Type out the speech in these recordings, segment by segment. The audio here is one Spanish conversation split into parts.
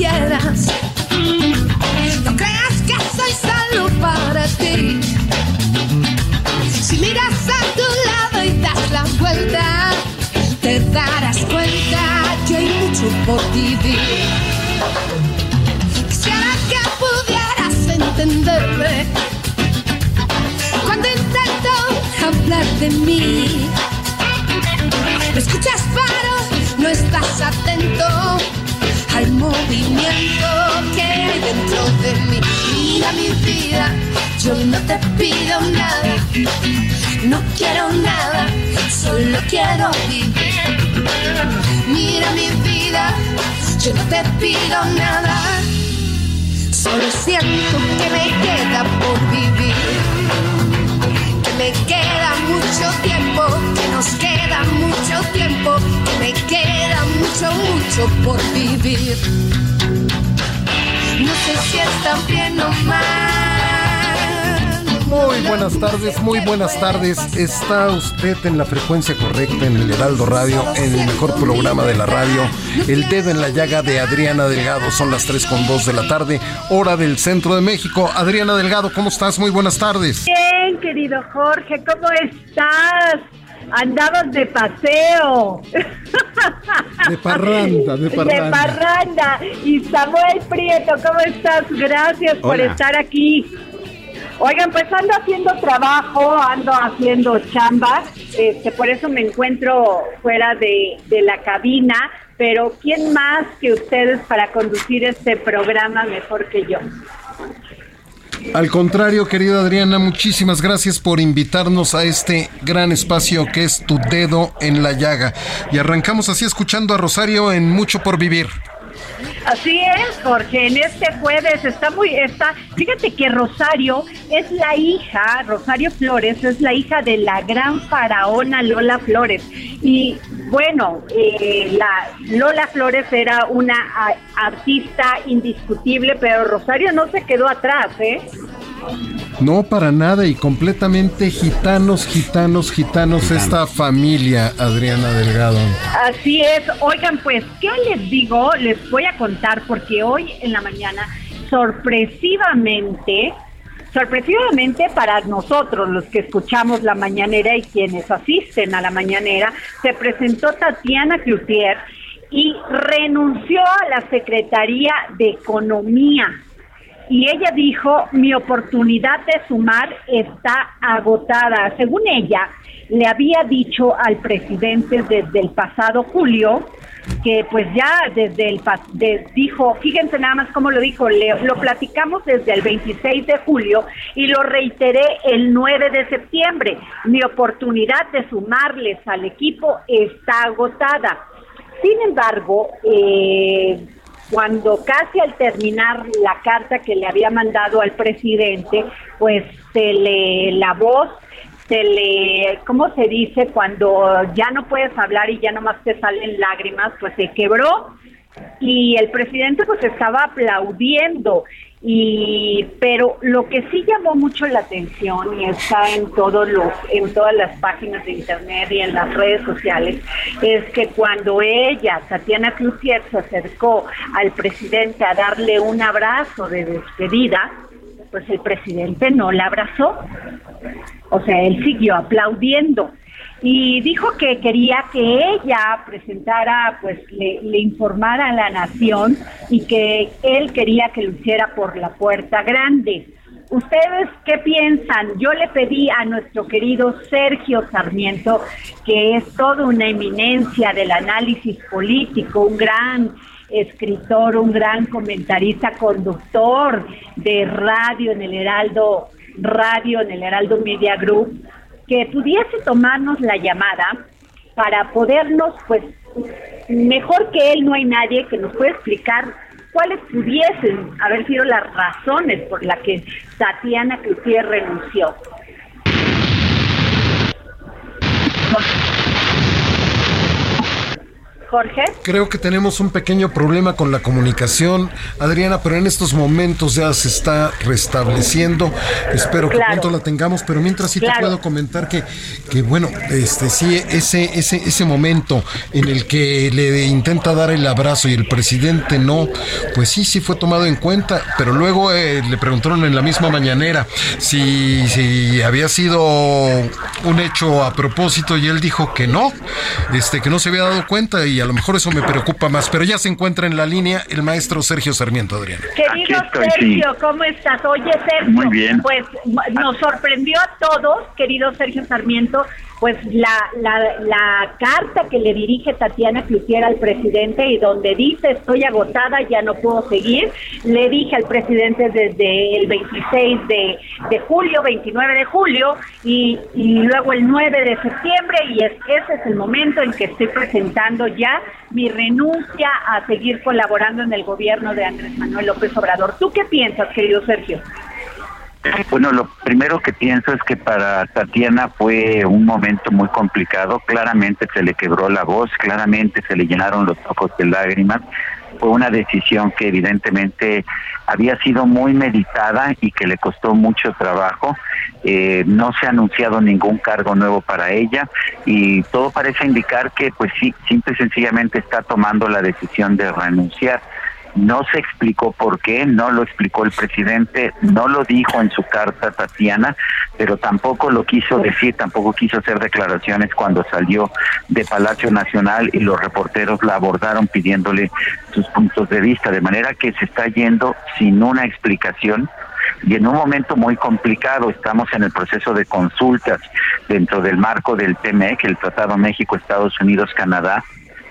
Quieras. No creas que soy solo para ti. Si miras a tu lado y das la vuelta, te darás cuenta que hay mucho por vivir. Quisiera que pudieras entenderme cuando intento hablar de mí. Me escuchas pero no estás atento al movimiento que hay dentro de mí. Mira mi vida, yo no te pido nada, no quiero nada, solo quiero vivir. Mira mi vida, yo no te pido nada, solo siento que me queda por vivir me queda mucho tiempo, que nos queda mucho tiempo, que me queda mucho, mucho por vivir. No sé si están bien o mal. Muy buenas tardes, muy buenas tardes. Está usted en la frecuencia correcta en el Heraldo Radio, en el mejor programa de la radio, El Dedo en la Llaga de Adriana Delgado. Son las 3 con 2 de la tarde, hora del centro de México. Adriana Delgado, ¿cómo estás? Muy buenas tardes. Bien, querido Jorge, ¿cómo estás? Andabas de paseo. De parranda, de parranda. De parranda. Y Samuel Prieto, ¿cómo estás? Gracias por estar aquí. Oigan, pues ando haciendo trabajo, ando haciendo chamba, este, por eso me encuentro fuera de, de la cabina, pero ¿quién más que ustedes para conducir este programa mejor que yo? Al contrario, querida Adriana, muchísimas gracias por invitarnos a este gran espacio que es Tu Dedo en la Llaga. Y arrancamos así escuchando a Rosario en Mucho por Vivir. Así es, Jorge, en este jueves está muy, está, fíjate que Rosario es la hija, Rosario Flores es la hija de la gran faraona Lola Flores. Y bueno, eh, la Lola Flores era una a- artista indiscutible, pero Rosario no se quedó atrás, ¿eh? No, para nada, y completamente gitanos, gitanos, gitanos, esta familia, Adriana Delgado. Así es. Oigan, pues, ¿qué les digo? Les voy a contar porque hoy en la mañana, sorpresivamente, sorpresivamente para nosotros, los que escuchamos la mañanera y quienes asisten a la mañanera, se presentó Tatiana Cloutier y renunció a la Secretaría de Economía. Y ella dijo, mi oportunidad de sumar está agotada. Según ella, le había dicho al presidente desde el pasado julio que pues ya desde el de- dijo, fíjense nada más cómo lo dijo, le- lo platicamos desde el 26 de julio y lo reiteré el 9 de septiembre. Mi oportunidad de sumarles al equipo está agotada. Sin embargo, eh, cuando casi al terminar la carta que le había mandado al presidente, pues se le la voz se le, ¿cómo se dice? Cuando ya no puedes hablar y ya nomás te salen lágrimas, pues se quebró y el presidente pues estaba aplaudiendo. Y pero lo que sí llamó mucho la atención y está en todos los en todas las páginas de internet y en las redes sociales es que cuando ella Tatiana Cloutier se acercó al presidente a darle un abrazo de despedida pues el presidente no la abrazó. O sea él siguió aplaudiendo y dijo que quería que ella presentara, pues le, informara a la nación y que él quería que lo hiciera por la puerta grande. ¿Ustedes qué piensan? Yo le pedí a nuestro querido Sergio Sarmiento, que es toda una eminencia del análisis político, un gran escritor, un gran comentarista, conductor de radio en el Heraldo Radio, en el Heraldo Media Group, que pudiese tomarnos la llamada para podernos, pues, mejor que él no hay nadie que nos pueda explicar cuáles pudiesen haber sido las razones por las que Tatiana Cloutier renunció. Jorge. Creo que tenemos un pequeño problema con la comunicación, Adriana, pero en estos momentos ya se está restableciendo. Espero que pronto la tengamos, pero mientras sí te puedo comentar que, que bueno, este sí, ese, ese, ese momento en el que le intenta dar el abrazo y el presidente no, pues sí, sí fue tomado en cuenta, pero luego eh, le preguntaron en la misma mañanera si, si había sido un hecho a propósito y él dijo que no, este, que no se había dado cuenta y a lo mejor eso me preocupa más, pero ya se encuentra en la línea el maestro Sergio Sarmiento, Adriana. Querido Sergio, ¿cómo estás? Oye, Sergio, Muy bien. pues nos sorprendió a todos, querido Sergio Sarmiento, pues la, la, la, carta que le dirige Tatiana Cloutier al presidente y donde dice estoy agotada, ya no puedo seguir, le dije al presidente desde el 26 de, de julio, 29 de julio y, y, luego el 9 de septiembre y es, ese es el momento en que estoy presentando ya mi renuncia a seguir colaborando en el gobierno de Andrés Manuel López Obrador. ¿Tú qué piensas, querido Sergio? Bueno, lo primero que pienso es que para Tatiana fue un momento muy complicado. Claramente se le quebró la voz, claramente se le llenaron los ojos de lágrimas. Fue una decisión que evidentemente había sido muy meditada y que le costó mucho trabajo. Eh, no se ha anunciado ningún cargo nuevo para ella y todo parece indicar que, pues sí, simple y sencillamente está tomando la decisión de renunciar. No se explicó por qué, no lo explicó el presidente, no lo dijo en su carta Tatiana, pero tampoco lo quiso decir, tampoco quiso hacer declaraciones cuando salió de Palacio Nacional y los reporteros la abordaron pidiéndole sus puntos de vista, de manera que se está yendo sin una explicación y en un momento muy complicado. Estamos en el proceso de consultas dentro del marco del TMEC, el Tratado México, Estados Unidos, Canadá,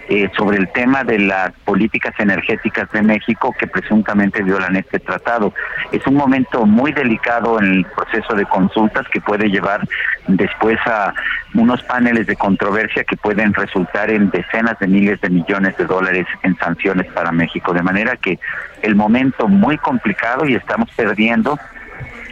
eh, sobre el tema de las políticas energéticas de México que presuntamente violan este tratado. Es un momento muy delicado en el proceso de consultas que puede llevar después a unos paneles de controversia que pueden resultar en decenas de miles de millones de dólares en sanciones para México. De manera que el momento muy complicado y estamos perdiendo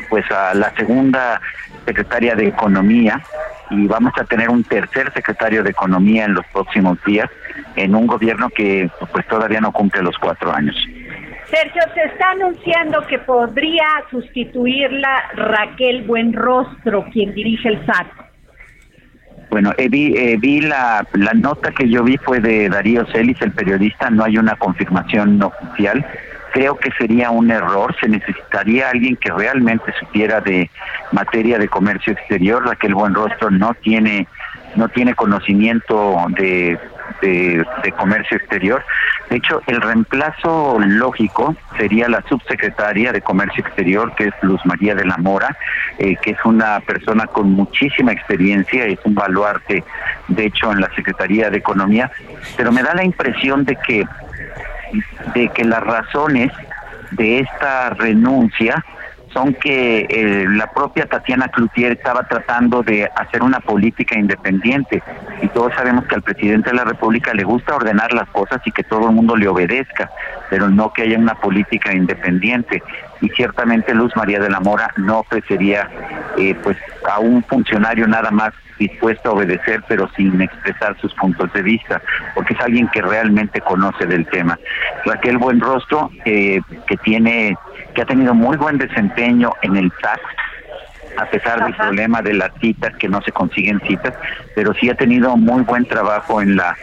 pues a la segunda secretaria de Economía y vamos a tener un tercer secretario de Economía en los próximos días en un gobierno que pues todavía no cumple los cuatro años. Sergio, se está anunciando que podría sustituirla Raquel Buenrostro, quien dirige el SAT. Bueno, eh, vi, eh, vi la, la nota que yo vi fue de Darío Celis, el periodista, no hay una confirmación oficial creo que sería un error, se necesitaría alguien que realmente supiera de materia de comercio exterior, Raquel Buenrostro no tiene no tiene conocimiento de, de, comercio exterior. De hecho, el reemplazo lógico sería la subsecretaria de Comercio Exterior, que es Luz María de la Mora, eh, que es una persona con muchísima experiencia, es un baluarte, de hecho, en la Secretaría de Economía, pero me da la impresión de que de que las razones de esta renuncia son que eh, la propia Tatiana Cloutier estaba tratando de hacer una política independiente. Y todos sabemos que al presidente de la República le gusta ordenar las cosas y que todo el mundo le obedezca, pero no que haya una política independiente. Y ciertamente Luz María de la Mora no ofrecería eh, pues a un funcionario nada más dispuesto a obedecer pero sin expresar sus puntos de vista porque es alguien que realmente conoce del tema. Raquel Buenrostro eh, que tiene que ha tenido muy buen desempeño en el SAT a pesar del problema de las citas que no se consiguen citas pero sí ha tenido muy buen trabajo en la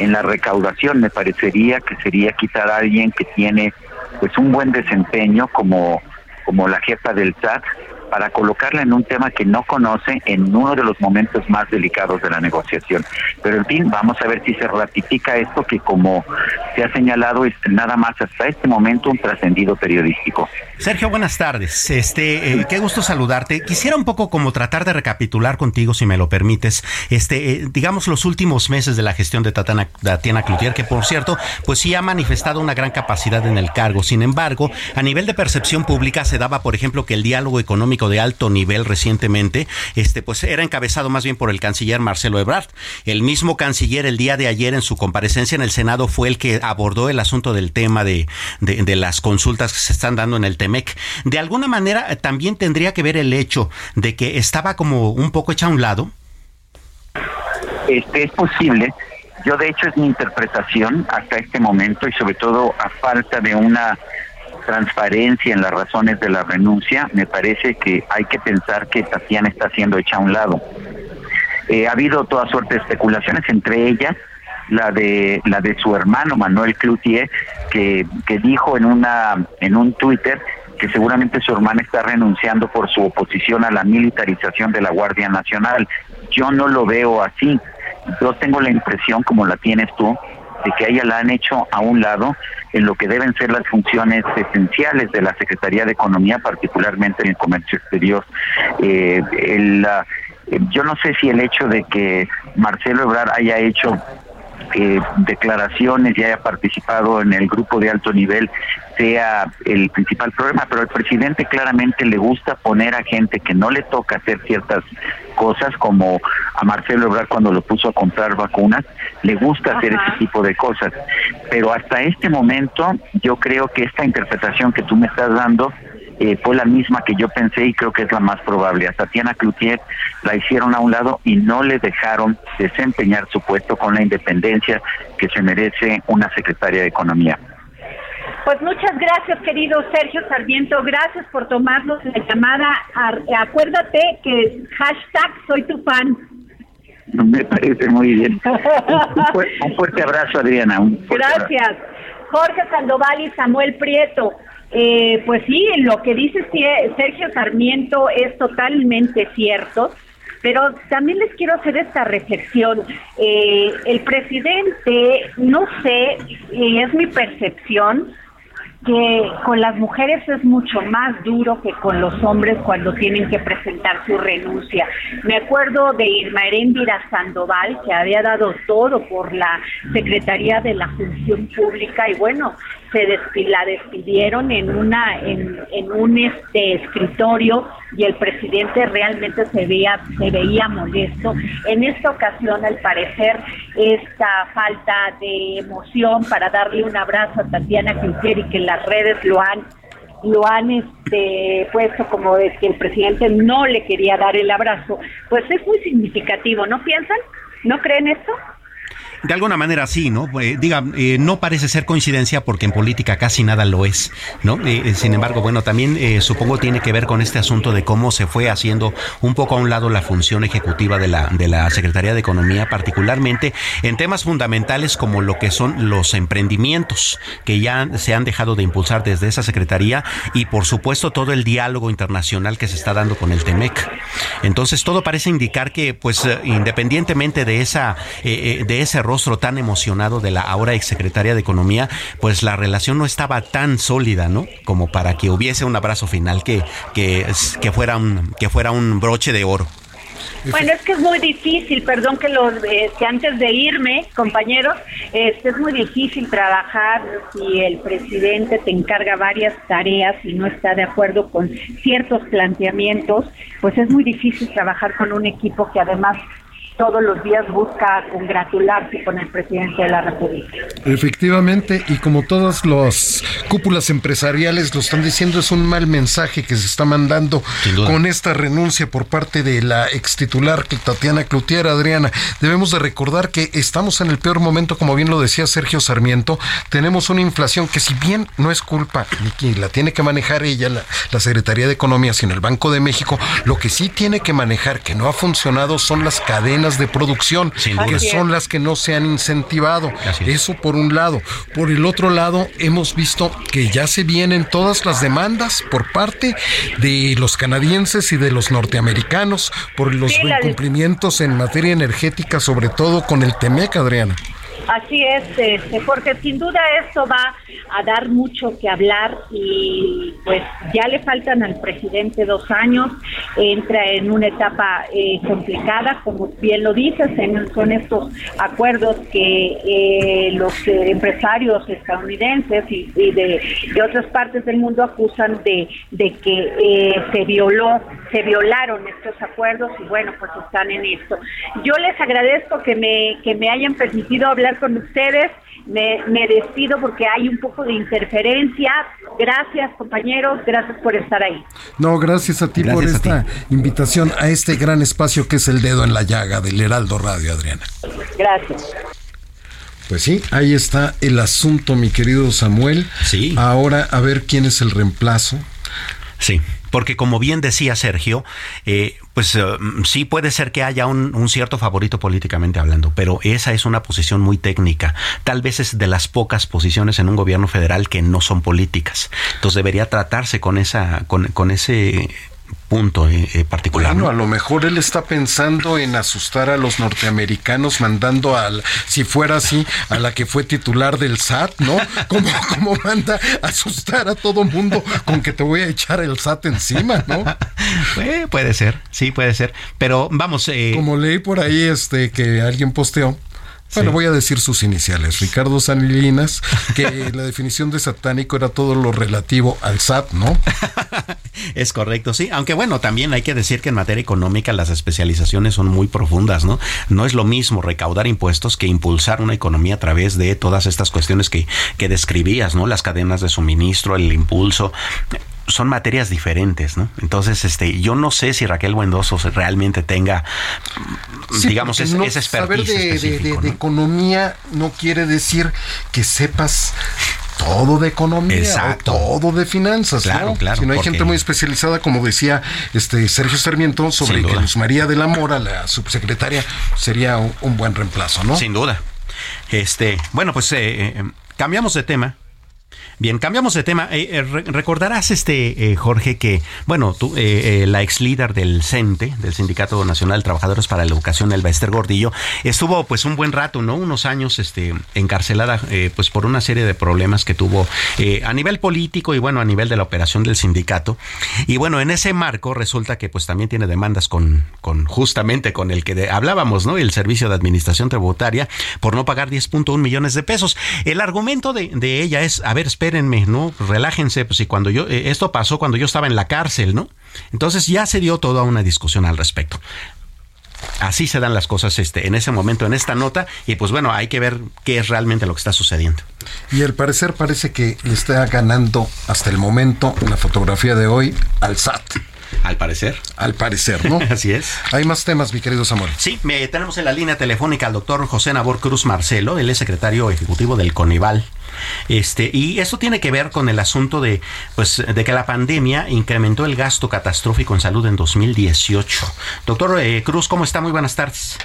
en la recaudación. Me parecería que sería quitar a alguien que tiene pues un buen desempeño como, como la jefa del SAT para colocarla en un tema que no conoce en uno de los momentos más delicados de la negociación. Pero en fin, vamos a ver si se ratifica esto que como se ha señalado es nada más hasta este momento un trascendido periodístico. Sergio, buenas tardes. Este, eh, qué gusto saludarte. Quisiera un poco como tratar de recapitular contigo, si me lo permites, este, eh, digamos los últimos meses de la gestión de Tatiana, Tatiana Cloutier, que por cierto, pues sí ha manifestado una gran capacidad en el cargo. Sin embargo, a nivel de percepción pública se daba, por ejemplo, que el diálogo económico de alto nivel recientemente, este, pues era encabezado más bien por el canciller Marcelo Ebrard. El mismo canciller el día de ayer en su comparecencia en el Senado fue el que abordó el asunto del tema de, de, las consultas que se están dando en el TEMEC. De alguna manera también tendría que ver el hecho de que estaba como un poco hecha a un lado. Este es posible. Yo de hecho es mi interpretación hasta este momento y sobre todo a falta de una transparencia en las razones de la renuncia, me parece que hay que pensar que Tatiana está siendo hecha a un lado. Eh, ha habido toda suerte de especulaciones, entre ellas la de la de su hermano Manuel Cloutier, que, que dijo en una en un Twitter que seguramente su hermana está renunciando por su oposición a la militarización de la Guardia Nacional. Yo no lo veo así. Yo tengo la impresión, como la tienes tú, de que ella la han hecho a un lado en lo que deben ser las funciones esenciales de la Secretaría de Economía, particularmente en el comercio exterior. Eh, el, yo no sé si el hecho de que Marcelo Ebrard haya hecho eh, declaraciones y haya participado en el grupo de alto nivel sea el principal problema, pero al presidente claramente le gusta poner a gente que no le toca hacer ciertas cosas, como a Marcelo Ebrard cuando lo puso a comprar vacunas, le gusta hacer ese tipo de cosas. Pero hasta este momento yo creo que esta interpretación que tú me estás dando eh, fue la misma que yo pensé y creo que es la más probable. A Tatiana Cloutier la hicieron a un lado y no le dejaron desempeñar su puesto con la independencia que se merece una secretaria de Economía. Pues muchas gracias, querido Sergio Sarmiento. Gracias por tomarnos la llamada. Acuérdate que hashtag soy tu fan. Me parece muy bien. Un, fuerte, abrazo, Adriana. gracias. Jorge Sandoval y Samuel Prieto. Eh, pues sí, lo que dice Sergio Sarmiento es totalmente cierto, pero también les quiero hacer esta reflexión. Eh, el presidente, no sé, es mi percepción, que con las mujeres es mucho más duro que con los hombres cuando tienen que presentar su renuncia. Me acuerdo de Irma Heréndira Sandoval, que había dado todo por la Secretaría de la Función Pública y bueno, se la despidieron en una en, en un este escritorio y el presidente realmente se veía se veía molesto en esta ocasión al parecer esta falta de emoción para darle un abrazo a Tatiana Cloutier y que las redes lo han lo han este, puesto como de que el presidente no le quería dar el abrazo, pues es muy significativo, ¿no piensan? ¿No creen esto? De alguna manera sí, ¿no? Eh, diga, eh, no parece ser coincidencia porque en política casi nada lo es, ¿no? Eh, sin embargo, bueno, también supongo tiene que ver con este asunto de cómo se fue haciendo un poco a un lado la función ejecutiva de la, de la Secretaría de Economía, particularmente en temas fundamentales como lo que son los emprendimientos que ya se han dejado de impulsar desde esa Secretaría y por supuesto todo el diálogo internacional que se está dando con el TEMEC. Entonces todo parece indicar que pues independientemente de esa de ese rostro tan emocionado de la ahora exsecretaria de Economía, pues la relación no estaba tan sólida, ¿no? Como para que hubiese un abrazo final que, que, que, fuera, un, que fuera un broche de oro. Bueno, es que es muy difícil, perdón que eh, que antes de irme, compañeros, este es muy difícil trabajar si el presidente te encarga varias tareas y no está de acuerdo con ciertos planteamientos, pues es muy difícil trabajar con un equipo que además todos los días busca congratularse con el presidente de la República. Efectivamente, y como todas las cúpulas empresariales lo están diciendo, es un mal mensaje que se está mandando con esta renuncia por parte de la ex titular Tatiana Cloutier, Adriana. Debemos de recordar que estamos en el peor momento, como bien lo decía Sergio Sarmiento, tenemos una inflación que si bien no es culpa ni quien la tiene que manejar ella, la, la Secretaría de Economía, sino el Banco de México, lo que sí tiene que manejar, que no ha funcionado, son las cadenas de producción, que son las que no se han incentivado. Eso por un lado. Por el otro lado, hemos visto que ya se vienen todas las demandas por parte de los canadienses y de los norteamericanos por los incumplimientos en materia energética, sobre todo con el TEMEC, Adriana. Así es, este, porque sin duda esto va a dar mucho que hablar y pues ya le faltan al presidente dos años, entra en una etapa eh, complicada, como bien lo dices, son estos acuerdos que eh, los empresarios estadounidenses y, de, otras partes del mundo acusan de, de que eh, se violó, se violaron estos acuerdos y bueno, pues están en esto. Yo les agradezco que me, que me hayan permitido hablar con ustedes. Me, despido porque hay un poco de interferencia. Gracias, compañeros. Gracias por estar ahí. No, gracias a ti por esta invitación a este gran espacio que es el dedo en la llaga del Heraldo Radio, Adriana. Gracias. Pues sí, ahí está el asunto, mi querido Samuel. Sí. Ahora a ver quién es el reemplazo. Sí porque como bien decía Sergio, eh, pues eh, sí puede ser que haya un, cierto favorito políticamente hablando, pero esa es una posición muy técnica. Tal vez es de las pocas posiciones en un gobierno federal que no son políticas. Entonces debería tratarse con esa, con, con ese punto eh, eh, particular. Bueno, a lo mejor él está pensando en asustar a los norteamericanos mandando al, si fuera así, a la que fue titular del SAT, ¿no? Como, como manda asustar a todo mundo con que te voy a echar el SAT encima, ¿no? Eh, puede ser, sí, puede ser. Pero vamos. como leí por ahí este que alguien posteó bueno, voy a decir sus iniciales. Ricardo Sanilinas, que la definición de satánico era todo lo relativo al SAT, ¿no? es correcto, sí. Aunque bueno, también hay que decir que en materia económica las especializaciones son muy profundas, ¿no? No es lo mismo recaudar impuestos que impulsar una economía a través de todas estas cuestiones que, que describías, ¿no? Las cadenas de suministro, el impulso son materias diferentes, ¿no? Entonces, este, yo no sé si Raquel Buendoso realmente tenga, digamos, esa expertise Saber de, economía no quiere decir que sepas todo de economía Exacto. todo de finanzas, claro, claro. Si no hay gente muy especializada, como decía este Sergio Sarmiento, sobre que Luz María de la Mora, la subsecretaria, sería un, buen reemplazo, ¿no? Sin duda. Este, bueno, pues eh, eh, cambiamos de tema. Bien, cambiamos de tema. Eh, eh, recordarás, este eh, Jorge, que, bueno, tú, la ex líder del CENTE, del Sindicato Nacional de Trabajadores para la Educación, el Esther Gordillo, estuvo pues un buen rato, ¿no? Unos años este, encarcelada pues por una serie de problemas que tuvo a nivel político y bueno, a nivel de la operación del sindicato. Y bueno, en ese marco resulta que pues también tiene demandas con, con justamente con el que hablábamos, ¿no? El Servicio de Administración Tributaria por no pagar 10.1 millones de pesos. El argumento de, de ella es, a ver, espérenme, ¿no? Relájense, pues si cuando yo, eh, esto pasó cuando yo estaba en la cárcel, ¿no? Entonces ya se dio toda una discusión al respecto. Así se dan las cosas este, en ese momento, en esta nota, y pues bueno, hay que ver qué es realmente lo que está sucediendo. Y al parecer parece que está ganando hasta el momento la fotografía de hoy al SAT. Al parecer. Al parecer, ¿no? Así es. Hay más temas, mi querido Samuel. Sí, me, tenemos en la línea telefónica al doctor José Nabor Cruz Marcelo, él es secretario ejecutivo del CONIVAL. Este, y eso tiene que ver con el asunto de, pues, de que la pandemia incrementó el gasto catastrófico en salud en 2018. Doctor eh, Cruz, ¿cómo está? Muy buenas tardes.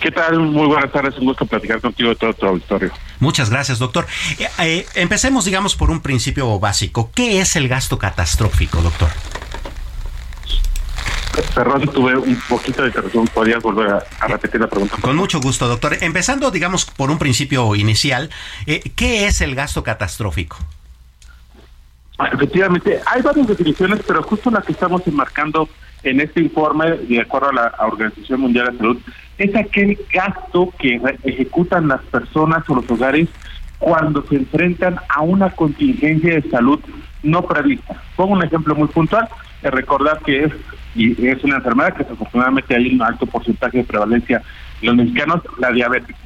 ¿Qué tal? Muy buenas tardes, un gusto platicar contigo de todo tu auditorio. Muchas gracias, doctor. Eh, eh, empecemos, digamos, por un principio básico. ¿Qué es el gasto catastrófico, doctor? Perdón, tuve un poquito de interrupción. ¿Podrías volver a, repetir la pregunta? Con mucho gusto, doctor. Empezando, digamos, por un principio inicial, eh, ¿qué es el gasto catastrófico? Ah, efectivamente, hay varias definiciones, pero justo la que estamos enmarcando en este informe, de acuerdo a la Organización Mundial de Salud, es aquel gasto que ejecutan las personas o los hogares cuando se enfrentan a una contingencia de salud no prevista. Pongo un ejemplo muy puntual, recordar que es y es una enfermedad que desafortunadamente hay un alto porcentaje de prevalencia en los mexicanos, la diabetes.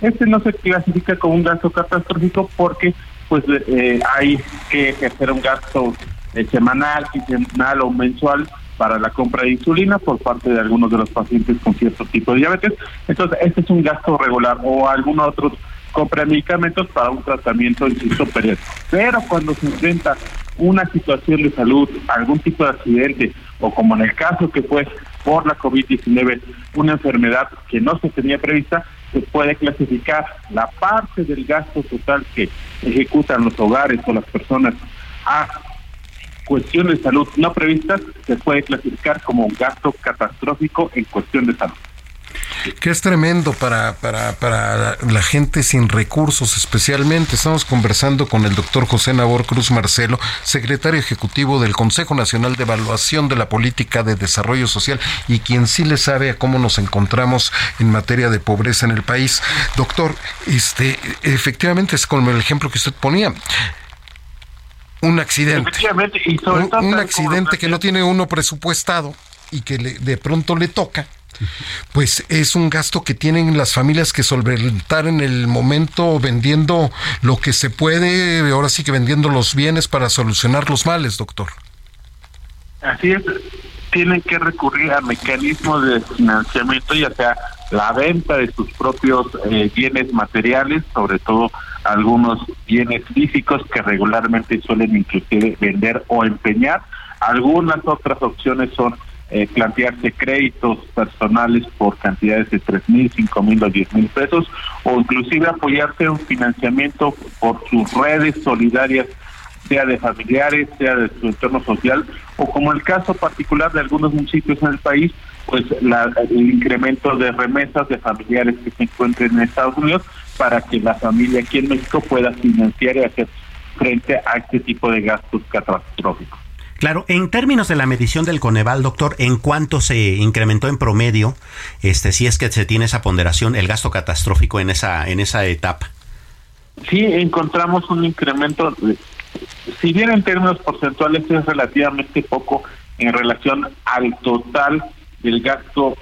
Este no se clasifica como un gasto catastrófico porque pues eh, hay que hacer un gasto eh, semanal, quincenal o mensual para la compra de insulina por parte de algunos de los pacientes con cierto tipo de diabetes. Entonces, este es un gasto regular o algún otro compra medicamentos para un tratamiento, insisto, periódico. Pero cuando se enfrenta una situación de salud, algún tipo de accidente, o como en el caso que fue por la COVID-19, una enfermedad que no se tenía prevista, se puede clasificar la parte del gasto total que ejecutan los hogares o las personas a cuestiones de salud no previstas, se puede clasificar como un gasto catastrófico en cuestión de salud que es tremendo para, para, para la gente sin recursos especialmente. Estamos conversando con el doctor José Nabor Cruz Marcelo, secretario ejecutivo del Consejo Nacional de Evaluación de la Política de Desarrollo Social y quien sí le sabe a cómo nos encontramos en materia de pobreza en el país. Doctor, este, efectivamente es como el ejemplo que usted ponía un accidente. un, accidente que no tiene uno presupuestado y que de pronto le toca pues es un gasto que tienen las familias que solventar en el momento vendiendo lo que se puede, ahora sí que vendiendo los bienes para solucionar los males, doctor. Así es, tienen que recurrir a mecanismos de financiamiento, ya sea la venta de sus propios eh, bienes materiales, sobre todo algunos bienes físicos que regularmente suelen inclusive vender o empeñar. Algunas otras opciones son eh, plantearse créditos personales por cantidades de tres mil, cinco mil o diez mil pesos, o inclusive apoyarse en un financiamiento por sus redes solidarias, sea de familiares, sea de su entorno social, o como el caso particular de algunos municipios en el país, pues la, el incremento de remesas de familiares que se encuentren en Estados Unidos para que la familia aquí en México pueda financiar y hacer frente a este tipo de gastos catastróficos. Claro, en términos de la medición del Coneval, doctor, ¿en cuánto se incrementó en promedio, este, si es que se tiene esa ponderación, el gasto catastrófico en esa, en esa etapa? Sí, encontramos un incremento, si bien en términos porcentuales es relativamente poco en relación al total del gasto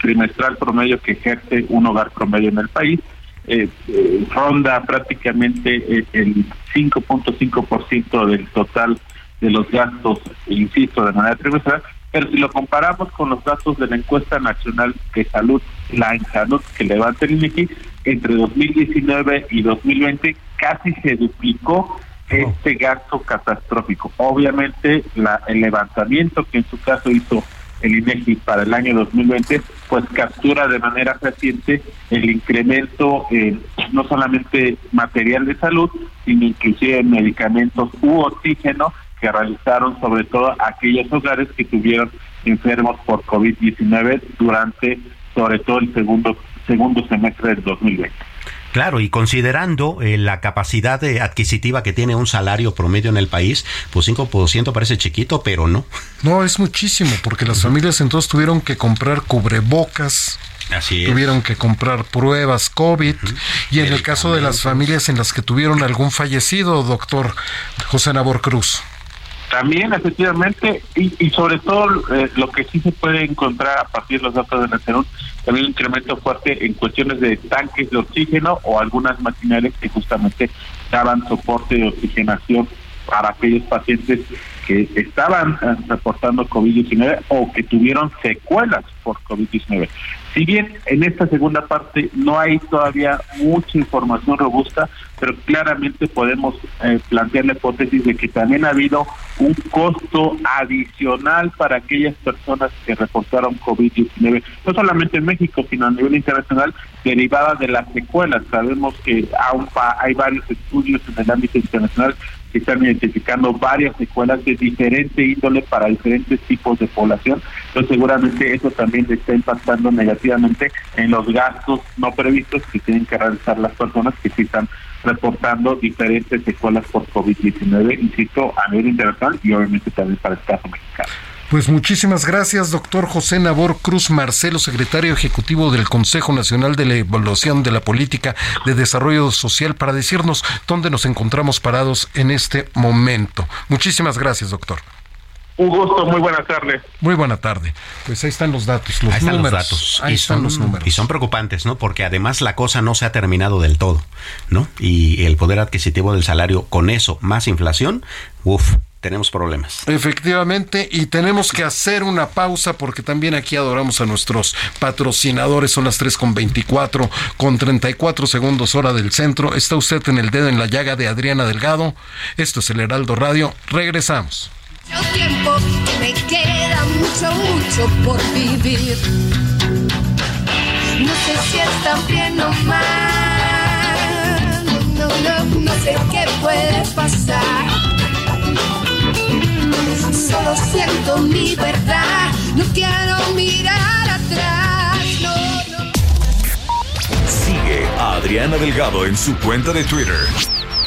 trimestral promedio que ejerce un hogar promedio en el país, eh, eh, ronda prácticamente el 5.5% del total de los gastos, insisto, de manera trimestral, pero si lo comparamos con los datos de la encuesta nacional de salud, la salud que levanta el INEGI, entre 2019 y 2020 casi se duplicó este gasto catastrófico. Obviamente, la, el levantamiento que en su caso hizo el INEGI para el año 2020, pues captura de manera reciente el incremento no solamente material de salud, sino inclusive en medicamentos u oxígeno que realizaron sobre todo aquellos hogares que tuvieron enfermos por COVID-19 durante sobre todo el segundo segundo semestre del 2020. Claro, y considerando eh, la capacidad adquisitiva que tiene un salario promedio en el país, pues 5% parece chiquito, pero no. No, es muchísimo, porque las familias entonces tuvieron que comprar cubrebocas, Así tuvieron que comprar pruebas COVID y en el caso de las familias en las que tuvieron algún fallecido, doctor José Nabor Cruz. También, efectivamente, y, sobre todo eh, lo que sí se puede encontrar a partir de los datos de la también un incremento fuerte en cuestiones de tanques de oxígeno o algunas maquinarias que justamente daban soporte de oxigenación para aquellos pacientes que estaban eh, reportando COVID-19 o que tuvieron secuelas por COVID-19. Si bien en esta segunda parte no hay todavía mucha información robusta, pero claramente podemos eh, plantear la hipótesis de que también ha habido un costo adicional para aquellas personas que reportaron COVID-19, no solamente en México, sino a nivel internacional, derivada de las secuelas. Sabemos que aún hay varios estudios en el ámbito internacional que están identificando varias secuelas de diferente índole para diferentes tipos de población. Entonces seguramente eso también le está impactando negativamente en los gastos no previstos que tienen que realizar las personas que sí están reportando diferentes secuelas por COVID-19, insisto, a nivel internacional y obviamente también para el caso mexicano. Pues muchísimas gracias, doctor José Nabor Cruz Marcelo, secretario ejecutivo del Consejo Nacional de la Evaluación de la Política de Desarrollo Social, para decirnos dónde nos encontramos parados en este momento. Muchísimas gracias, doctor. Un gusto, muy buena tarde. Muy buena tarde. Pues ahí están los datos, los ahí están números. los datos. Ahí y están son, los números. Y son preocupantes, ¿no? Porque además la cosa no se ha terminado del todo, ¿no? Y el poder adquisitivo del salario con eso, más inflación, uff, tenemos problemas. Efectivamente, y tenemos que hacer una pausa porque también aquí adoramos a nuestros patrocinadores. Son las 3 con 24, con 34 segundos hora del centro. Está usted en el dedo en la llaga de Adriana Delgado. Esto es el Heraldo Radio. Regresamos. Mucho tiempo, me queda mucho, mucho por vivir. No sé si están bien o mal. No, no, no sé qué puede pasar. Solo siento mi verdad. No quiero mirar atrás. No, no. Sigue a Adriana Delgado en su cuenta de Twitter.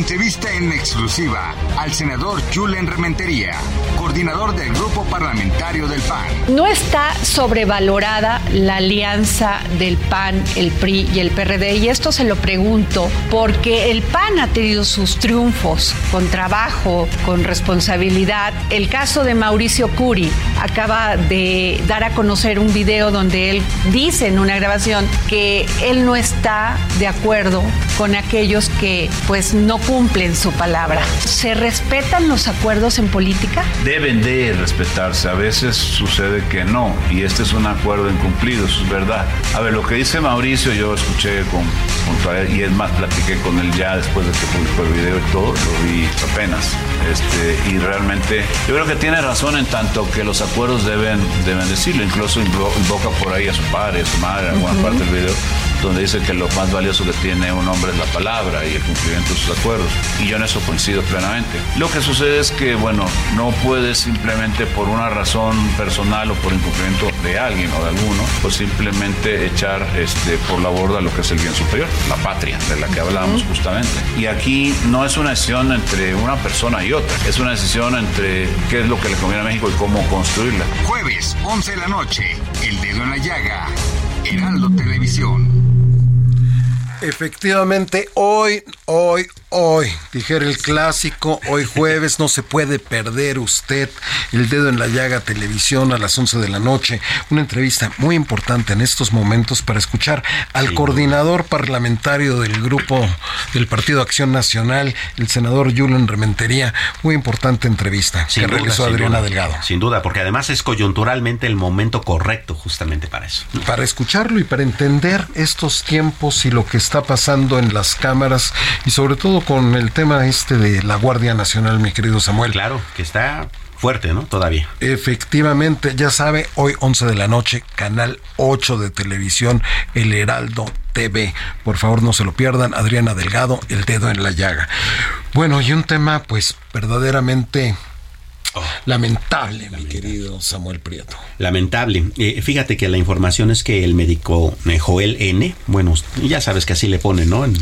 entrevista en exclusiva al senador Julen Rementería, coordinador del grupo parlamentario del PAN. No está sobrevalorada la alianza del PAN, el PRI y el PRD y esto se lo pregunto porque el PAN ha tenido sus triunfos con trabajo, con responsabilidad. El caso de Mauricio Curi acaba de dar a conocer un video donde él dice en una grabación que él no está de acuerdo con aquellos que pues no cumplen su palabra. ¿Se respetan los acuerdos en política? Deben de respetarse. A veces sucede que no. Y este es un acuerdo incumplido, eso es verdad. A ver, lo que dice Mauricio, yo escuché con, junto a él, y es más, platiqué con él ya después de que publicó el video y todo, lo vi apenas. Este, y realmente yo creo que tiene razón en tanto que los acuerdos deben, deben decirlo. Incluso invoca por ahí a su padre, a su madre, en alguna parte del video donde dice que lo más valioso que tiene un hombre es la palabra y el cumplimiento de sus acuerdos. Y yo en eso coincido plenamente. Lo que sucede es que, bueno, no puedes simplemente por una razón personal o por incumplimiento de alguien o de alguno, pues simplemente echar este, por la borda lo que es el bien superior, la patria, de la que hablábamos justamente. Y aquí no es una decisión entre una persona y otra, es una decisión entre qué es lo que le conviene a México y cómo construirla. Jueves, 11 de la noche, El Dedo en la Llaga, Heraldo Televisión. Efectivamente, hoy, hoy, hoy, dijera el clásico, hoy jueves, no se puede perder usted el dedo en la llaga televisión a las 11 de la noche. Una entrevista muy importante en estos momentos para escuchar al coordinador parlamentario del grupo del Partido Acción Nacional, el senador Julian Rementería. Muy importante entrevista que realizó Adriana Delgado. Sin duda, porque además es coyunturalmente el momento correcto justamente para eso. Para escucharlo y para entender estos tiempos y lo que está pasando en las cámaras y sobre todo con el tema este de la Guardia Nacional, mi querido Samuel. Claro, que está fuerte, ¿no? Todavía. Efectivamente, ya sabe, hoy 11 de la noche, canal 8 de televisión, El Heraldo TV. Por favor, no se lo pierdan. Adriana Delgado, El Dedo en la Llaga. Bueno, y un tema, pues, verdaderamente Oh. Lamentable, mi querido Samuel Prieto. Lamentable. Eh, fíjate que la información es que el médico Joel N., bueno, ya sabes que así le ponen, ¿no? En,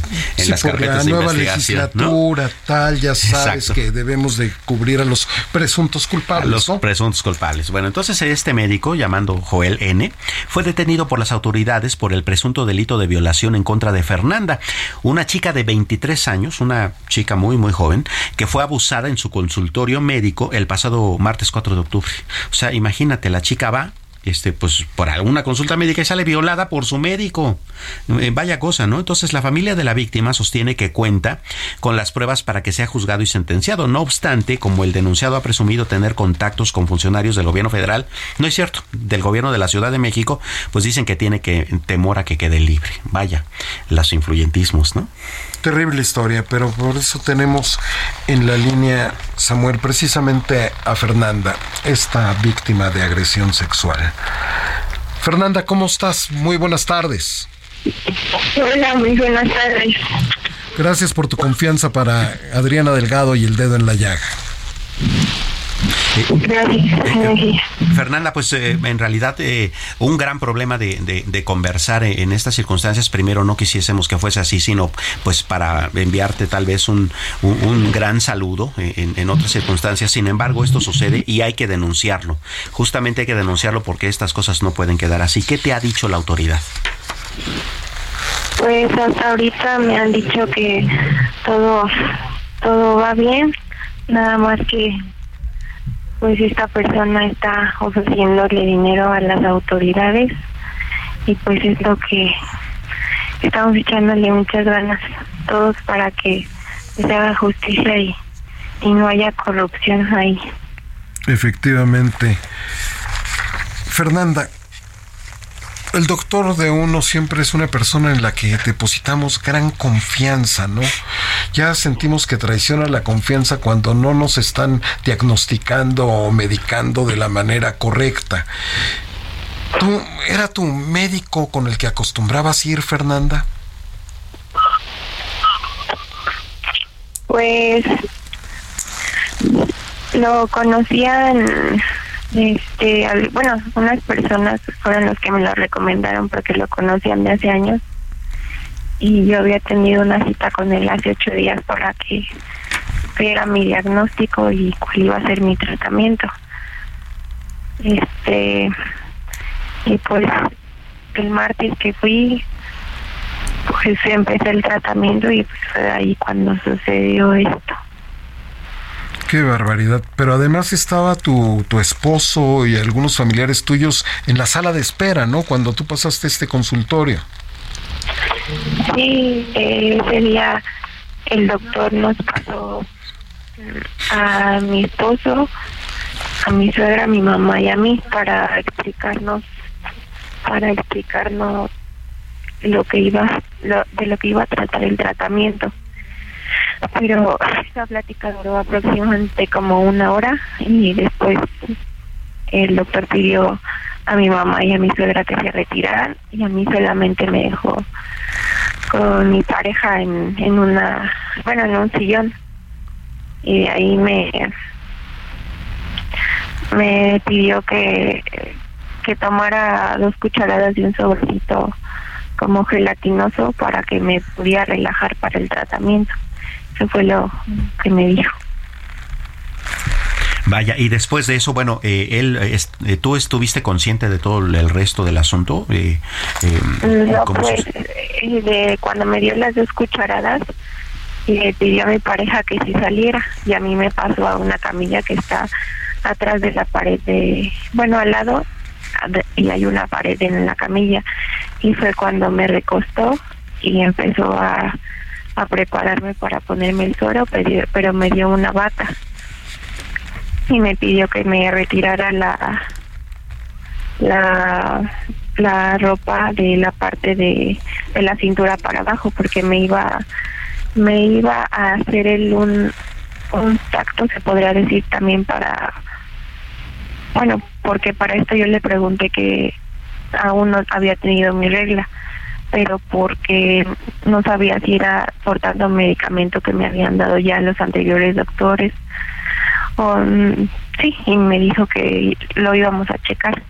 las carpetas la nueva legislatura, tal, ya sabes que debemos de cubrir a los presuntos culpables. los presuntos culpables. Bueno, entonces este médico, llamando Joel N., fue detenido por las autoridades por el presunto delito de violación en contra de Fernanda, una chica de 23 años, una chica muy, muy joven, que fue abusada en su consultorio médico el pasado pasado martes 4 de octubre. O sea, imagínate, la chica va este, pues por alguna consulta médica y sale violada por su médico. Eh, vaya cosa, ¿no? Entonces la familia de la víctima sostiene que cuenta con las pruebas para que sea juzgado y sentenciado. No obstante, como el denunciado ha presumido tener contactos con funcionarios del gobierno federal, no es cierto, del gobierno de la Ciudad de México, pues dicen que tiene que temor a que quede libre. Vaya, los influyentismos, ¿no? Terrible historia, pero por eso tenemos en la línea, Samuel, precisamente a Fernanda, esta víctima de agresión sexual. Fernanda, ¿cómo estás? Muy buenas tardes. Hola, muy buenas tardes. Gracias por tu confianza para Adriana Delgado y el dedo en la llaga. Fernanda, pues eh, en realidad eh, un gran problema de, conversar en estas circunstancias. Primero, no quisiésemos que fuese así, sino pues para enviarte tal vez un, gran saludo en, en, otras circunstancias. Sin embargo, esto sucede y hay que denunciarlo. Justamente hay que denunciarlo porque estas cosas no pueden quedar así. ¿Qué te ha dicho la autoridad? Pues hasta ahorita me han dicho que todo, todo va bien, nada más que pues esta persona está ofreciéndole dinero a las autoridades y pues es lo que estamos echándole muchas ganas todos para que se haga justicia y, y no haya corrupción ahí. Efectivamente. Fernanda, el doctor de uno siempre es una persona en la que depositamos gran confianza, ¿no? Ya sentimos que traiciona la confianza cuando no nos están diagnosticando o medicando de la manera correcta. ¿Tú, ¿Era tu médico con el que acostumbrabas ir, Fernanda? Pues lo conocían este, bueno, unas personas fueron los que me lo recomendaron porque lo conocían de hace años y yo había tenido una cita con él hace ocho días para que viera mi diagnóstico y cuál iba a ser mi tratamiento. Este, y pues el martes que fui, pues empecé el tratamiento y pues fue ahí cuando sucedió esto. Qué barbaridad. Pero además estaba tu, tu esposo y algunos familiares tuyos en la sala de espera, ¿no? Cuando tú pasaste este consultorio. Sí, eh, ese día el doctor nos pasó a mi esposo, a mi suegra, a mi mamá y a mí para explicarnos, para explicarnos lo que iba, de lo que iba a tratar el tratamiento pero esa plática duró aproximadamente como una hora y después el doctor pidió a mi mamá y a mi suegra que se retiraran y a mí solamente me dejó con mi pareja en, en una, bueno, en un sillón y de ahí me me pidió que que tomara dos cucharadas de un sobrecito como gelatinoso para que me pudiera relajar para el tratamiento. Eso fue lo que me dijo. Vaya, y después de eso, bueno, eh, él, eh, ¿tú estuviste consciente de todo el resto del asunto? Eh, no, pues, de cuando me dio las dos cucharadas, le pidió a mi pareja que si saliera y a mí me pasó a una camilla que está atrás de la pared de, bueno, al lado y hay una pared en la camilla y fue cuando me recostó y empezó a, a prepararme para ponerme el suero, pero, me dio una bata. Y me pidió que me retirara la la la ropa de la parte de, de la cintura para abajo porque me iba me iba a hacer el un un tacto se podría decir también para bueno porque para esto yo le pregunté que aún no había tenido mi regla pero porque no sabía si era por tanto medicamento que me habían dado ya los anteriores doctores. O sí y me dijo que lo íbamos a checar.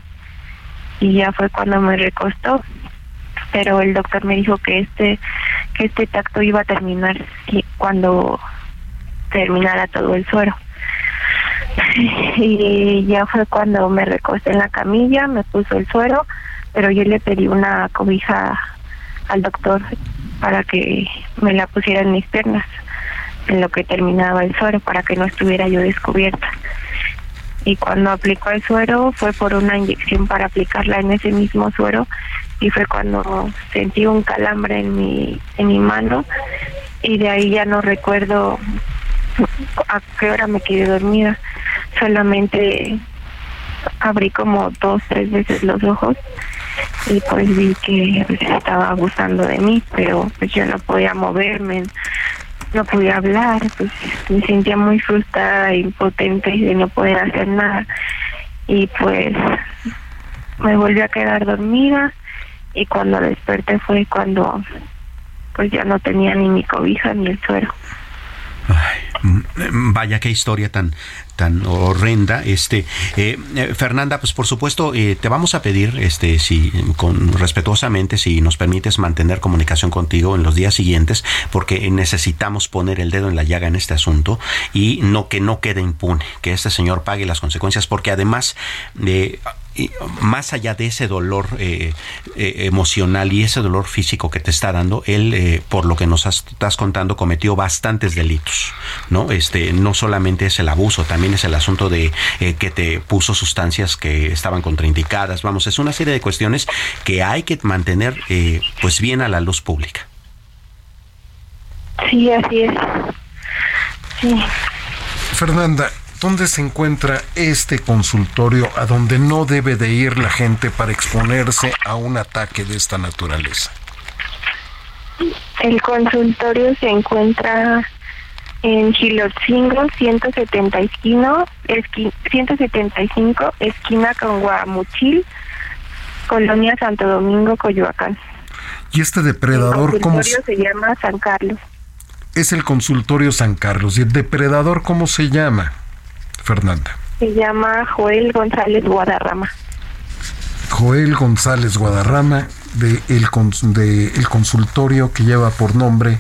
Y ya fue cuando me recostó pero el doctor me dijo que este que este tacto iba a terminar cuando terminara todo el suero. Y ya fue cuando me recosté en la camilla me puso el suero pero yo le pedí una cobija al doctor para que me la pusiera en mis piernas en lo que terminaba el suero para que no estuviera yo descubierta. Y cuando aplicó el suero fue por una inyección para aplicarla en ese mismo suero y fue cuando sentí un calambre en mi en mi mano y de ahí ya no recuerdo a qué hora me quedé dormida. Solamente abrí como dos tres veces los ojos y pues vi que estaba abusando de mí pero pues yo no podía moverme no podía hablar, pues me sentía muy frustrada, impotente de no poder hacer nada. Y pues me volví a quedar dormida y cuando desperté fue cuando pues ya no tenía ni mi cobija ni el suero. Mm, vaya qué historia tan tan horrenda. Este eh, eh, Fernanda pues por supuesto eh, te vamos a pedir este si con respetuosamente si nos permites mantener comunicación contigo en los días siguientes porque necesitamos poner el dedo en la llaga en este asunto y no que no quede impune que este señor pague las consecuencias porque además de más allá de ese dolor eh, eh, emocional y ese dolor físico que te está dando, él, eh, por lo que nos estás contando, cometió bastantes delitos, ¿no? Este, no solamente es el abuso, también es el asunto de que te puso sustancias que estaban contraindicadas, vamos, es una serie de cuestiones que hay que mantener, pues, bien a la luz pública. Sí, así es. Sí. Fernanda, ¿Dónde se encuentra este consultorio a donde no debe de ir la gente para exponerse a un ataque de esta naturaleza? El consultorio se encuentra en Gilotzingo 175, esqui, 175, esquina con Guamuchil, Colonia Santo Domingo, Coyoacán. ¿Y este depredador el cómo se llama San Carlos? Es el consultorio San Carlos. ¿Y el depredador cómo se llama? Fernanda? Se llama Joel González Guadarrama. Joel González Guadarrama de el, de el consultorio que lleva por nombre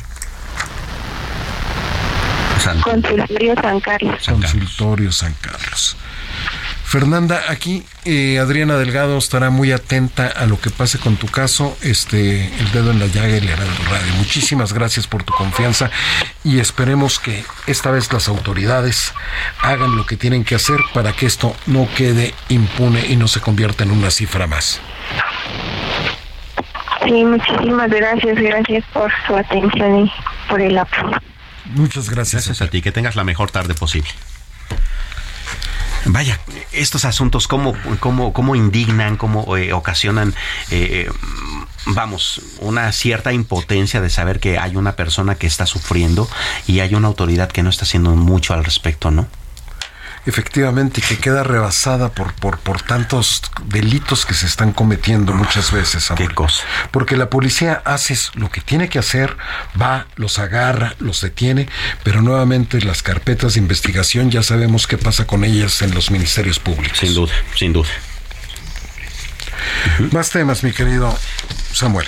Consultorio San Carlos. Consultorio San Carlos. Fernanda, aquí eh, Adriana Delgado estará muy atenta a lo que pase con tu caso, este, el dedo en la llaga y el Heraldo Radio. Muchísimas gracias por tu confianza y esperemos que esta vez las autoridades hagan lo que tienen que hacer para que esto no quede impune y no se convierta en una cifra más. Sí, muchísimas gracias, gracias por su atención y por el apoyo. Muchas gracias. Gracias a ti, que tengas la mejor tarde posible. Vaya, estos asuntos, cómo, cómo, cómo indignan, cómo eh, ocasionan, eh, vamos, una cierta impotencia de saber que hay una persona que está sufriendo y hay una autoridad que no está haciendo mucho al respecto, ¿no? Efectivamente que queda rebasada por, por, por tantos delitos que se están cometiendo muchas veces. ¿Qué cosa? Porque la policía hace lo que tiene que hacer, va, los agarra, los detiene, pero nuevamente las carpetas de investigación ya sabemos qué pasa con ellas en los ministerios públicos. Sin duda, sin duda. Más temas, mi querido Samuel.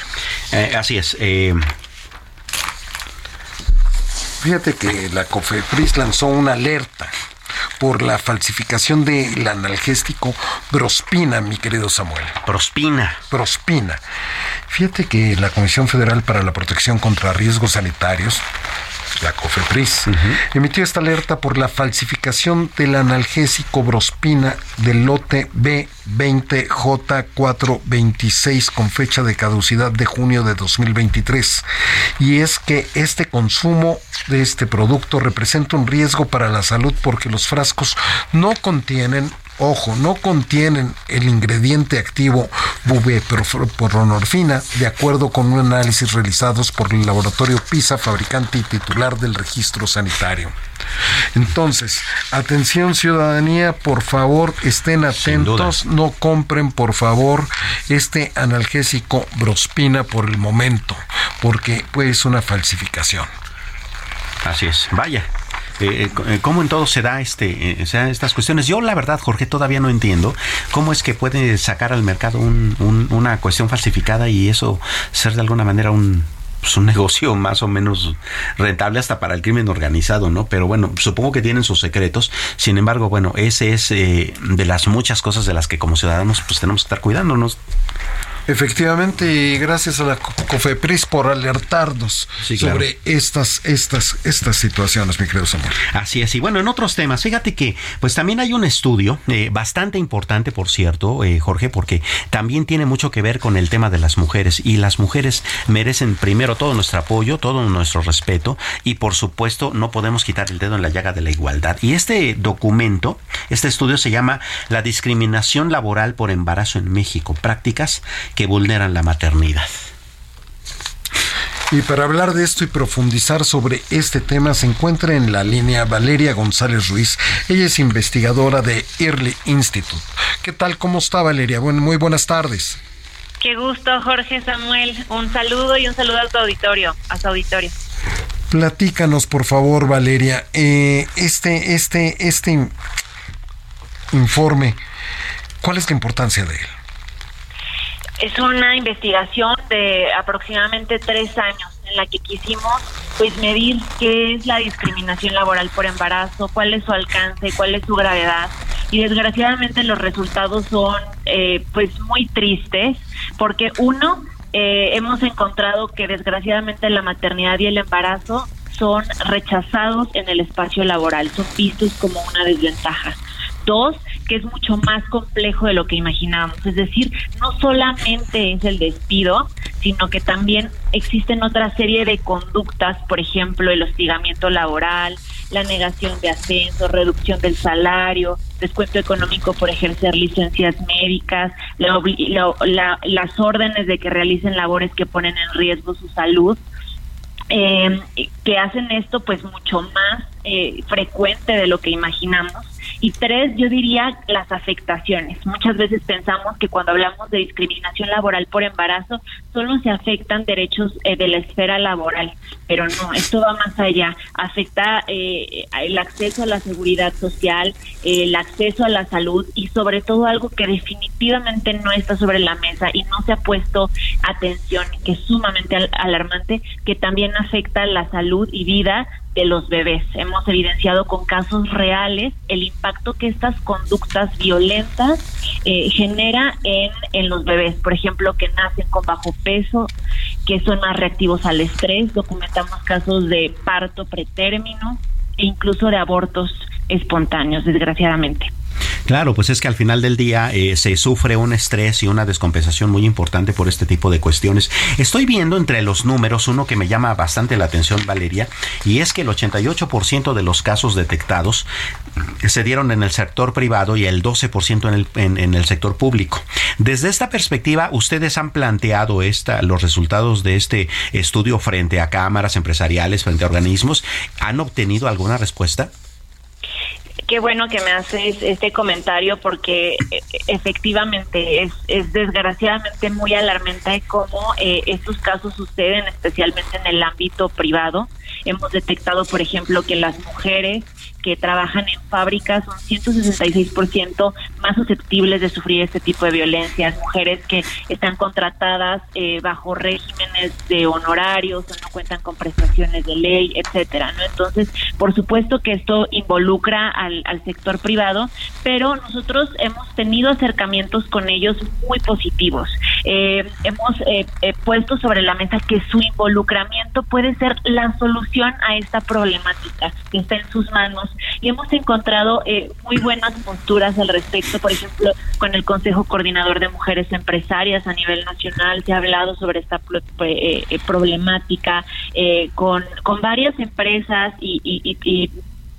Eh, así es. Eh, Fíjate que la COFEPRIS lanzó una alerta por la falsificación del analgésico Brospina, mi querido Samuel. Brospina. Brospina. Fíjate que la Comisión Federal para la Protección contra Riesgos Sanitarios la COFEPRIS, emitió esta alerta por la falsificación del analgésico Brospina del lote B20J426 con fecha de caducidad de junio de 2023. Y es que este consumo de este producto representa un riesgo para la salud porque los frascos no contienen ojo, no contienen el ingrediente activo bubepronorfina, de acuerdo con un análisis realizados por el laboratorio PISA, fabricante y titular del registro sanitario. Entonces, atención ciudadanía, por favor estén atentos, no compren por favor este analgésico Brospina por el momento, porque pues una falsificación. Así es, vaya, eh, eh, eh, cómo en todo se da este, estas cuestiones. Yo la verdad, Jorge, todavía no entiendo cómo es que puede sacar al mercado una cuestión falsificada y eso ser de alguna manera un, pues, un negocio más o menos rentable hasta para el crimen organizado, ¿no? Pero bueno, supongo que tienen sus secretos. Sin embargo, bueno, ese es de las muchas cosas de las que como ciudadanos pues tenemos que estar cuidándonos. Efectivamente, y gracias a la COFEPRIS por alertarnos sobre estas, estas, estas situaciones, mi querido Samuel. Así es, y bueno, en otros temas, fíjate que pues también hay un estudio eh, bastante importante, por cierto, eh, Jorge, porque también tiene mucho que ver con el tema de las mujeres, y las mujeres merecen primero todo nuestro apoyo, todo nuestro respeto, y por supuesto no podemos quitar el dedo en la llaga de la igualdad. Y este documento, este estudio se llama La discriminación laboral por embarazo en México, prácticas que vulneran la maternidad. Y para hablar de esto y profundizar sobre este tema se encuentra en la línea Valeria González Ruiz. Ella es investigadora de Early Institute. ¿Qué tal? ¿Cómo está Valeria? Bueno, muy buenas tardes. Qué gusto, Jorge Samuel. Un saludo y un saludo a tu auditorio, a su auditorio. Platícanos, por favor, Valeria, eh, este, este, este informe, ¿cuál es la importancia de él? Es una investigación de aproximadamente tres años en la que quisimos pues medir qué es la discriminación laboral por embarazo, cuál es su alcance, cuál es su gravedad y desgraciadamente los resultados son eh, pues muy tristes porque uno eh, hemos encontrado que desgraciadamente la maternidad y el embarazo son rechazados en el espacio laboral, son vistos como una desventaja. Dos, que es mucho más complejo de lo que imaginábamos. Es decir, no solamente es el despido, sino que también existen otra serie de conductas, por ejemplo, el hostigamiento laboral, la negación de ascenso, reducción del salario, descuento económico por ejercer licencias médicas, las órdenes de que realicen labores que ponen en riesgo su salud. Eh, que hacen esto pues mucho más eh, frecuente de lo que imaginamos y tres, yo diría las afectaciones. Muchas veces pensamos que cuando hablamos de discriminación laboral por embarazo, solo se afectan derechos eh, de la esfera laboral, pero no, esto va más allá. Afecta eh, el acceso a la seguridad social, el acceso a la salud y sobre todo algo que definitivamente no está sobre la mesa y no se ha puesto atención, que es sumamente alarmante, que también afecta la salud y vida de los bebés. Hemos evidenciado con casos reales el impacto que estas conductas violentas eh, genera en, en los bebés. Por ejemplo, que nacen con bajo peso, que son más reactivos al estrés. Documentamos casos de parto pretérmino e incluso de abortos espontáneos, desgraciadamente. Claro, pues es que al final del día eh, se sufre un estrés y una descompensación muy importante por este tipo de cuestiones. Estoy viendo entre los números uno que me llama bastante la atención, Valeria, y es que el 88% de los casos detectados se dieron en el sector privado y el 12% en el, en, el sector público. Desde esta perspectiva, ustedes han planteado esta, los resultados de este estudio frente a cámaras empresariales, frente a organismos. ¿Han obtenido alguna respuesta? Qué bueno que me haces este comentario porque eh, efectivamente es, es desgraciadamente muy alarmante cómo eh, estos casos suceden, especialmente en el ámbito privado. Hemos detectado, por ejemplo, que las mujeres que trabajan en fábricas son 166% más susceptibles de sufrir este tipo de violencias, mujeres que están contratadas eh, bajo regímenes de honorarios o no cuentan con prestaciones de ley, etcétera, ¿no? Entonces, por supuesto que esto involucra al, al sector privado, pero nosotros hemos tenido acercamientos con ellos muy positivos. Eh, hemos eh, eh, puesto sobre la mesa que su involucramiento puede ser la solución a esta problemática que está en sus manos y hemos encontrado muy buenas posturas al respecto, por ejemplo, con el Consejo Coordinador de Mujeres Empresarias a nivel nacional se ha hablado sobre esta problemática con, con varias empresas y, y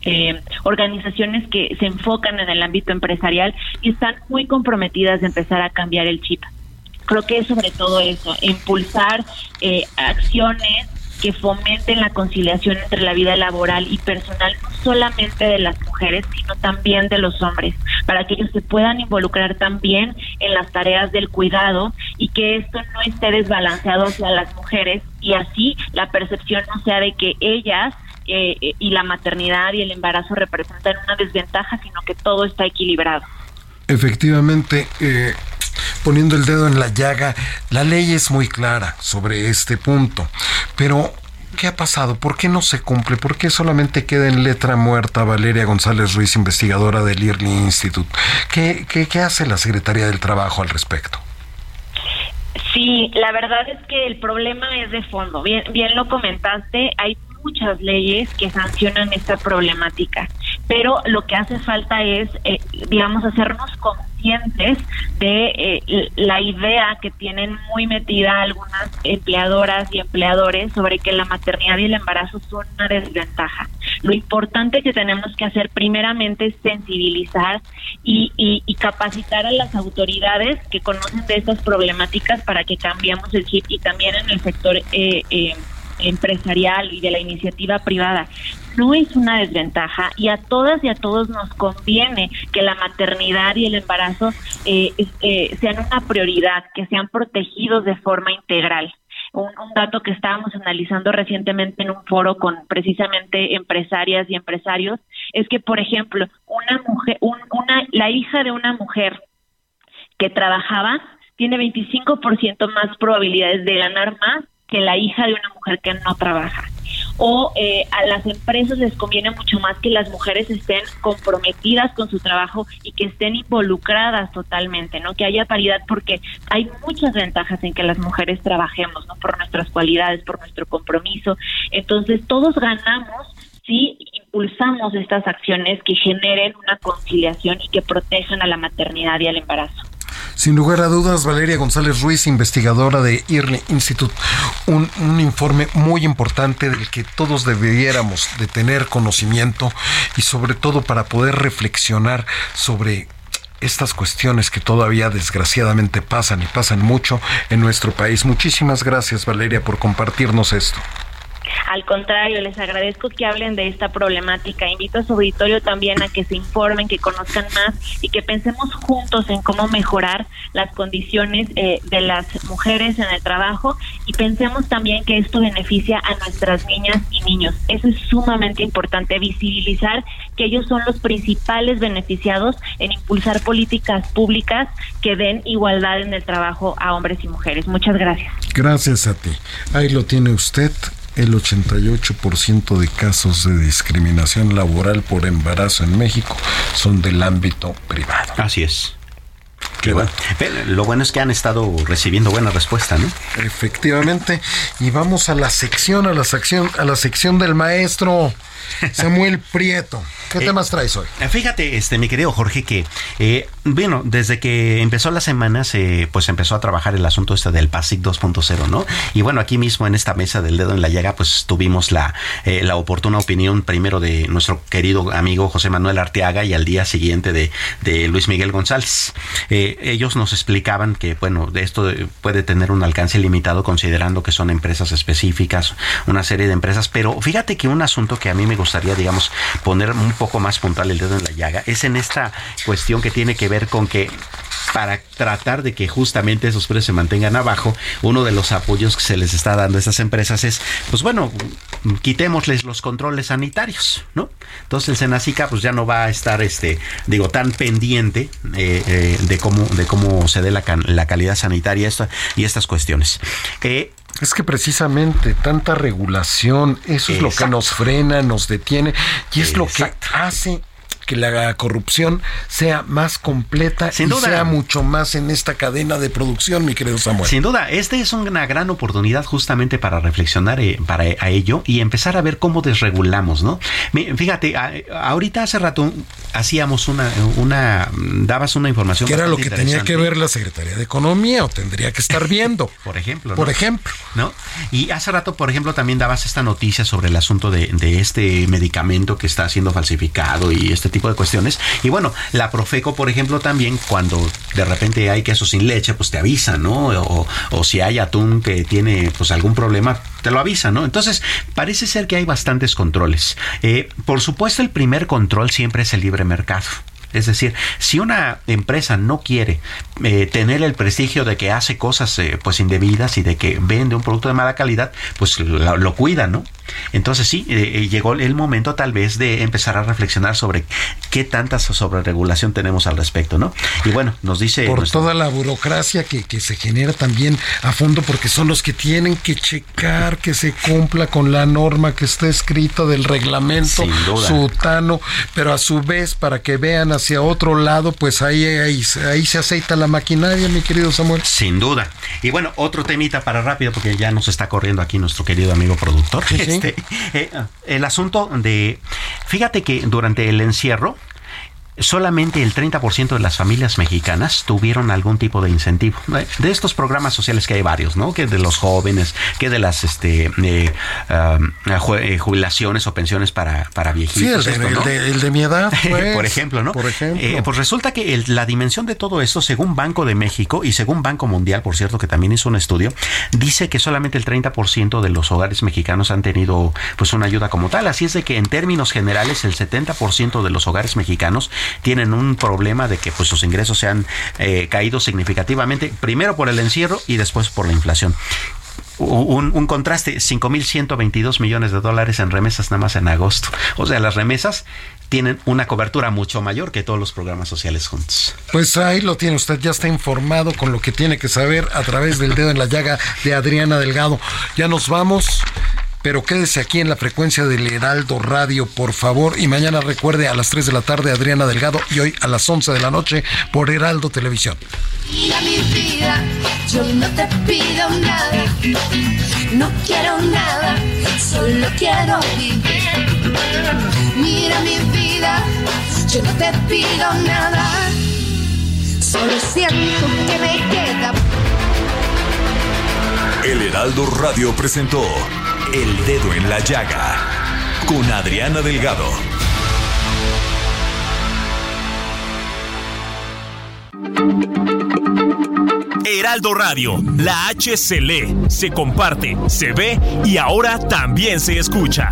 eh, organizaciones que se enfocan en el ámbito empresarial y están muy comprometidas de empezar a cambiar el chip. Creo que es sobre todo eso, impulsar eh, acciones que fomenten la conciliación entre la vida laboral y personal, no solamente de las mujeres, sino también de los hombres, para que ellos se puedan involucrar también en las tareas del cuidado y que esto no esté desbalanceado hacia las mujeres y así la percepción no sea de que ellas eh, eh, y la maternidad y el embarazo representan una desventaja, sino que todo está equilibrado. Efectivamente, eh, poniendo el dedo en la llaga, la ley es muy clara sobre este punto, pero ¿Qué ha pasado? ¿Por qué no se cumple? ¿Por qué solamente queda en letra muerta Valeria González Ruiz, investigadora del IRLI Institute? ¿Qué, qué, qué hace la Secretaría del Trabajo al respecto? Sí, la verdad es que el problema es de fondo. Bien, bien lo comentaste, hay muchas leyes que sancionan esta problemática, pero lo que hace falta es, eh, digamos, hacernos conscientes de eh, la idea que tienen muy metida algunas empleadoras y empleadores sobre que la maternidad y el embarazo son una desventaja. Lo importante que tenemos que hacer primeramente es sensibilizar y, y, capacitar a las autoridades que conocen de estas problemáticas para que cambiemos el chip y también en el sector eh, eh, empresarial y de la iniciativa privada no es una desventaja y a todas y a todos nos conviene que la maternidad y el embarazo eh, eh, sean una prioridad, que sean protegidos de forma integral. Un, dato que estábamos analizando recientemente en un foro con precisamente empresarias y empresarios es que, por ejemplo, una mujer, una, la hija de una mujer que trabajaba tiene 25% más probabilidades de ganar más que la hija de una mujer que no trabaja. O eh, a las empresas les conviene mucho más que las mujeres estén comprometidas con su trabajo y que estén involucradas totalmente, ¿no? Que haya paridad porque hay muchas ventajas en que las mujeres trabajemos, ¿no? Por nuestras cualidades, por nuestro compromiso. Entonces, todos ganamos si impulsamos estas acciones que generen una conciliación y que protejan a la maternidad y al embarazo. Sin lugar a dudas, Valeria González Ruiz, investigadora de IRNE Institute, un, informe muy importante del que todos debiéramos de tener conocimiento y sobre todo para poder reflexionar sobre estas cuestiones que todavía desgraciadamente pasan y pasan mucho en nuestro país. Muchísimas gracias Valeria por compartirnos esto. Al contrario, les agradezco que hablen de esta problemática. Invito a su auditorio también a que se informen, que conozcan más y que pensemos juntos en cómo mejorar las condiciones eh, de las mujeres en el trabajo y pensemos también que esto beneficia a nuestras niñas y niños. Eso es sumamente importante, visibilizar que ellos son los principales beneficiados en impulsar políticas públicas que den igualdad en el trabajo a hombres y mujeres. Muchas gracias. Gracias a ti. Ahí lo tiene usted el 88% de casos de discriminación laboral por embarazo en México son del ámbito privado. Así es. Bueno. Lo bueno es que han estado recibiendo buena respuesta, ¿no? Efectivamente. Y vamos a la sección, a la sección, a la sección del maestro. Samuel Prieto, ¿qué eh, temas traes hoy? Fíjate, este, mi querido Jorge, que eh, bueno, desde que empezó la semana se pues empezó a trabajar el asunto este del PASIC 2.0, ¿no? Y bueno, aquí mismo en esta mesa del dedo en la llaga, pues tuvimos la, eh, la oportuna opinión primero de nuestro querido amigo José Manuel Arteaga y al día siguiente de, de Luis Miguel González. Ellos nos explicaban que, bueno, esto puede tener un alcance limitado considerando que son empresas específicas, una serie de empresas, pero fíjate que un asunto que a mí me gustaría, digamos, poner un poco más puntual el dedo en la llaga es en esta cuestión que tiene que ver con que para tratar de que justamente esos precios se mantengan abajo, uno de los apoyos que se les está dando a estas empresas es, pues bueno, quitémosles los controles sanitarios, ¿no? Entonces el Senacica pues ya no va a estar, este, digo, tan pendiente eh, eh, de cómo de cómo se dé la, la calidad sanitaria y estas cuestiones. Eh, es que precisamente tanta regulación, eso es lo que nos frena, nos detiene y es lo que hace que la corrupción sea más completa Sin y duda. sea mucho más en esta cadena de producción, mi querido Samuel. Sin duda, esta es una gran oportunidad justamente para reflexionar eh, para a ello y empezar a ver cómo desregulamos, ¿no? Fíjate, a- ahorita hace rato hacíamos una, una dabas una información. que era lo que tenía que ver la Secretaría de Economía o tendría que estar viendo. Por ejemplo. Por ¿no? ejemplo. ¿No? Y hace rato, por ejemplo, también dabas esta noticia sobre el asunto de, de este medicamento que está siendo falsificado y este tipo de cuestiones. Y bueno, la Profeco, por ejemplo, también cuando de repente hay queso sin leche, pues te avisa, ¿no? O, si hay atún que tiene pues algún problema, te lo avisa, ¿no? Entonces, parece ser que hay bastantes controles. Eh, por supuesto, el primer control siempre es el libre mercado. Es decir, si una empresa no quiere eh, tener el prestigio de que hace cosas eh, pues indebidas y de que vende un producto de mala calidad, pues lo, lo cuida, ¿no? Entonces sí, eh, llegó el momento tal vez de empezar a reflexionar sobre qué tanta sobreregulación tenemos al respecto, ¿no? Y bueno, nos dice... por toda la burocracia que, que se genera también a fondo, porque son los que tienen que checar que se cumpla con la norma que está escrita del reglamento sutano, pero a su vez, para que vean hacia otro lado, pues ahí, ahí, ahí se aceita la maquinaria, mi querido Samuel. Sin duda. Y bueno, otro temita para rápido, porque ya nos está corriendo aquí nuestro querido amigo productor. Sí, sí. Este, eh, el asunto de. Fíjate que durante el encierro. Solamente el 30% de las familias mexicanas tuvieron algún tipo de incentivo. De estos programas sociales que hay varios, ¿no? Que de los jóvenes, que de las este, eh, eh, jubilaciones o pensiones para, para viejitos. Sí, el de- esto, el ¿no? de- el de mi edad, pues. Por ejemplo, ¿no? Por ejemplo. Eh, pues resulta que el- la dimensión de todo esto, según Banco de México y según Banco Mundial, por cierto, que también hizo un estudio, dice que solamente el 30% de los hogares mexicanos han tenido pues una ayuda como tal. Así es de que en términos generales el 70% de los hogares mexicanos tienen un problema de que pues sus ingresos se han eh, caído significativamente, primero por el encierro y después por la inflación. Un, un contraste, 5.122 millones de dólares en remesas nada más en agosto. O sea, las remesas tienen una cobertura mucho mayor que todos los programas sociales juntos. Pues ahí lo tiene usted, ya está informado con lo que tiene que saber a través del dedo en la llaga de Adriana Delgado. Ya nos vamos, pero quédese aquí en la frecuencia del Heraldo Radio, por favor. Y mañana recuerde a las 3 de la tarde Adriana Delgado y hoy a las 11 de la noche por Heraldo Televisión. Mira mi vida, yo no te pido nada, no quiero nada, solo quiero vivir. Mira mi vida, yo no te pido nada, solo siento que me queda El Heraldo Radio presentó El Dedo en la Llaga con Adriana Delgado. Heraldo Radio, la H se lee, se comparte, se ve y ahora también se escucha.